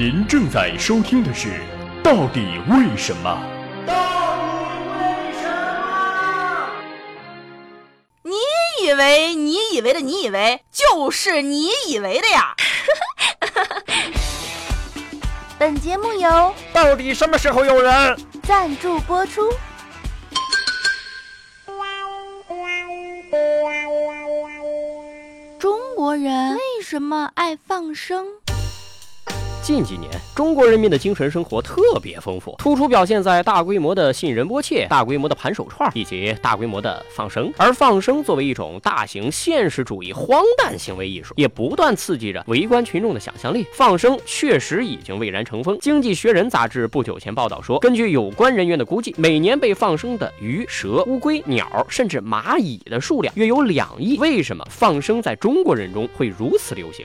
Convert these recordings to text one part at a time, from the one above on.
您正在收听的是《到底为什么》。到底为什么？你以为你以为的你以为就是你以为的呀？本节目由到底什么时候有人赞助播出？中国人为什么爱放生？近几年，中国人民的精神生活特别丰富，突出表现在大规模的信仁波切、大规模的盘手串以及大规模的放生。而放生作为一种大型现实主义荒诞行为艺术，也不断刺激着围观群众的想象力。放生确实已经蔚然成风。《经济学人》杂志不久前报道说，根据有关人员的估计，每年被放生的鱼、蛇、乌龟、鸟，甚至蚂蚁的数量约有两亿。为什么放生在中国人中会如此流行？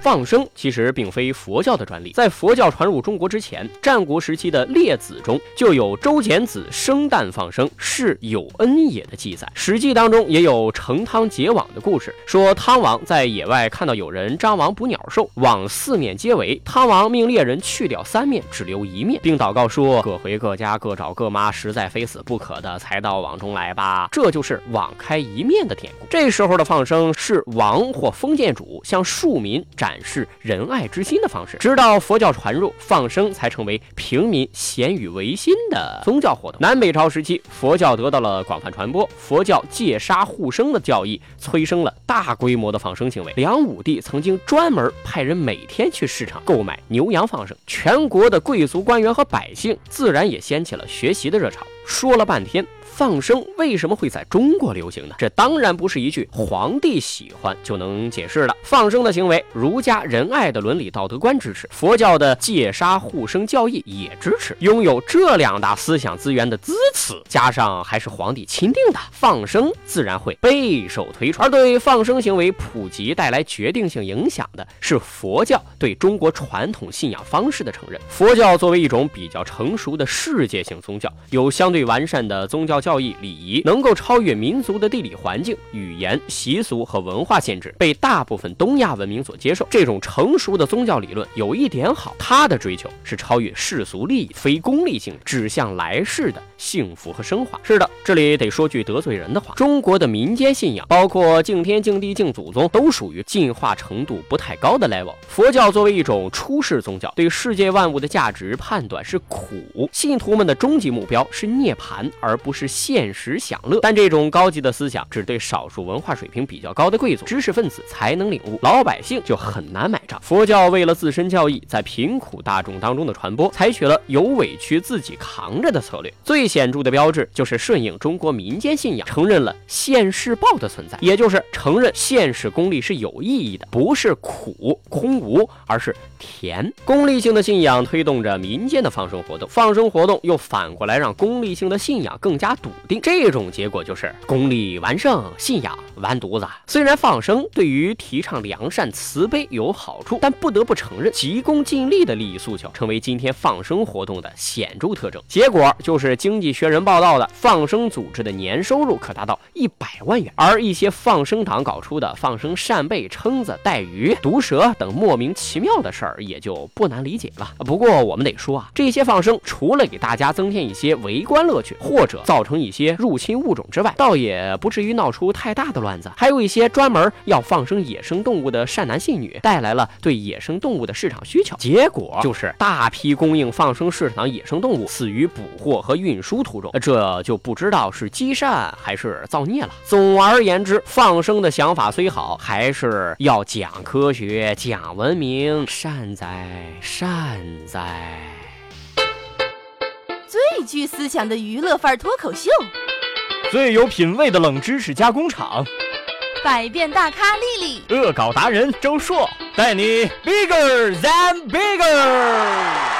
放生其实并非佛教的专利，在佛教传入中国之前，战国时期的《列子》中就有周简子生蛋放生，是有恩也的记载。《史记》当中也有成汤结网的故事，说汤王在野外看到有人张网捕鸟兽，网四面皆围，汤王命猎人去掉三面，只留一面，并祷告说：“各回各家，各找各妈，实在非死不可的，才到网中来吧。”这就是网开一面的典故。这时候的放生是王或封建主向庶民展。展示仁爱之心的方式，直到佛教传入，放生才成为平民咸与维新的宗教活动。南北朝时期，佛教得到了广泛传播，佛教戒杀护生的教义催生了大规模的放生行为。梁武帝曾经专门派人每天去市场购买牛羊放生，全国的贵族官员和百姓自然也掀起了学习的热潮。说了半天。放生为什么会在中国流行呢？这当然不是一句皇帝喜欢就能解释的。放生的行为，儒家仁爱的伦理道德观支持，佛教的戒杀护生教义也支持。拥有这两大思想资源的资此，加上还是皇帝钦定的，放生自然会备受推崇。而对放生行为普及带来决定性影响的是佛教对中国传统信仰方式的承认。佛教作为一种比较成熟的世界性宗教，有相对最完善的宗教教。教义礼仪能够超越民族的地理环境、语言、习俗和文化限制，被大部分东亚文明所接受。这种成熟的宗教理论有一点好，它的追求是超越世俗利益、非功利性，指向来世的幸福和升华。是的，这里得说句得罪人的话：中国的民间信仰，包括敬天、敬地、敬祖宗，都属于进化程度不太高的 level。佛教作为一种出世宗教，对世界万物的价值判断是苦，信徒们的终极目标是涅涅槃，而不是。现实享乐，但这种高级的思想只对少数文化水平比较高的贵族、知识分子才能领悟，老百姓就很难买佛教为了自身教义在贫苦大众当中的传播，采取了有委屈自己扛着的策略。最显著的标志就是顺应中国民间信仰，承认了现世报的存在，也就是承认现实功利是有意义的，不是苦空无，而是甜。功利性的信仰推动着民间的放生活动，放生活动又反过来让功利性的信仰更加笃。笃定这种结果就是功利完胜，信仰完犊子。虽然放生对于提倡良善慈悲有好好处，但不得不承认，急功近利的利益诉求成为今天放生活动的显著特征。结果就是《经济学人》报道的放生组织的年收入可达到一百万元，而一些放生党搞出的放生扇贝、蛏子、带鱼、毒蛇等莫名其妙的事儿，也就不难理解了。不过我们得说啊，这些放生除了给大家增添一些围观乐趣，或者造成一些入侵物种之外，倒也不至于闹出太大的乱子。还有一些专门要放生野生动物的善男信女，带来了对野生动物的市场需求，结果就是大批供应放生市场野生动物死于捕获和运输途中，这就不知道是积善还是造孽了。总而言之，放生的想法虽好，还是要讲科学、讲文明，善哉善哉。最具思想的娱乐范儿脱口秀，最有品味的冷知识加工厂，百变大咖丽丽，恶搞达人周硕，带你 bigger than bigger。